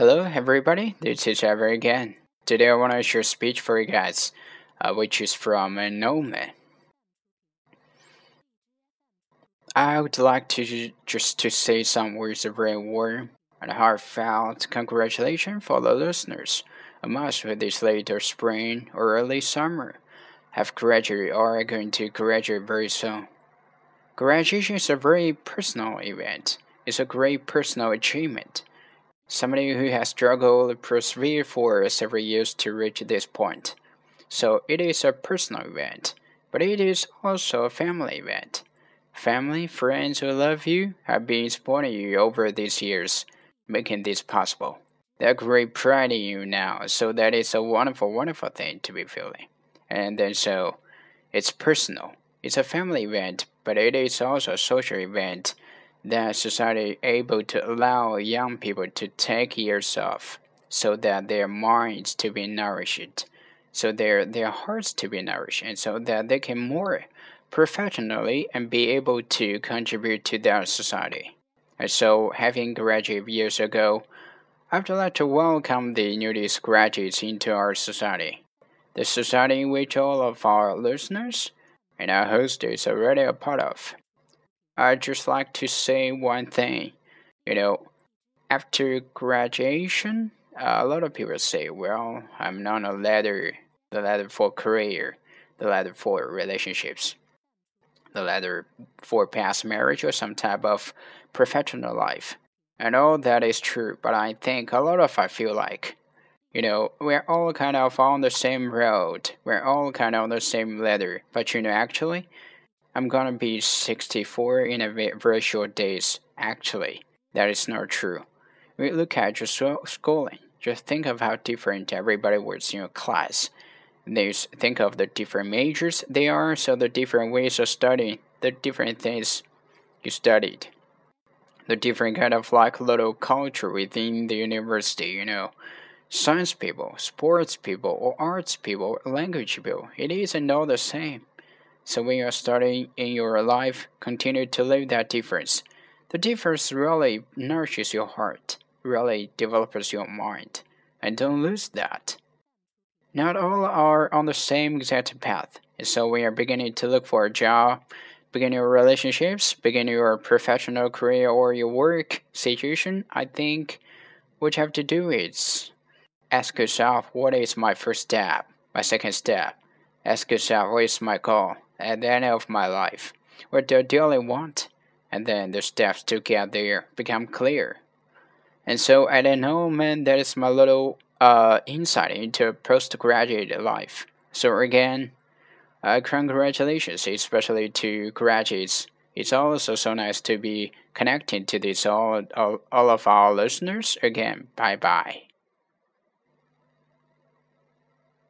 Hello, everybody. This is Ever again. Today, I want to share a speech for you guys, uh, which is from a Noman. I would like to just to say some words of very warm and heartfelt congratulations for the listeners amongst who this later spring or early summer have graduated or are going to graduate very soon. Graduation is a very personal event. It's a great personal achievement. Somebody who has struggled, persevered for several years to reach this point. So it is a personal event, but it is also a family event. Family, friends who love you have been supporting you over these years, making this possible. They're great pride in you now, so that is a wonderful, wonderful thing to be feeling. And then so, it's personal. It's a family event, but it is also a social event that society able to allow young people to take years off so that their minds to be nourished so their their hearts to be nourished and so that they can more professionally and be able to contribute to their society. And so having graduated years ago i would like to welcome the newest graduates into our society. The society in which all of our listeners and our host is already a part of I'd just like to say one thing. You know, after graduation, a lot of people say, well, I'm not a ladder, the ladder for career, the ladder for relationships, the ladder for past marriage or some type of professional life. And all that is true, but I think a lot of I feel like, you know, we're all kind of on the same road. We're all kind of on the same ladder. But you know, actually, I'm gonna be 64 in a very short days. Actually, that is not true. We look at your schooling. Just think of how different everybody was in your class. Think of the different majors they are, so the different ways of studying, the different things you studied, the different kind of like little culture within the university. You know, science people, sports people, or arts people, language people. It isn't all the same. So when you're starting in your life, continue to live that difference. The difference really nourishes your heart, really develops your mind, and don't lose that. Not all are on the same exact path, so when you're beginning to look for a job, begin your relationships, begin your professional career or your work situation, I think what you have to do is ask yourself what is my first step, my second step. Ask yourself what is my goal, at the end of my life. What do I really want? And then the steps to get there become clear. And so I don't know, man, that is my little uh, insight into postgraduate life. So again, uh, congratulations, especially to graduates. It's also so nice to be connected to this all, all, all of our listeners. Again, bye bye.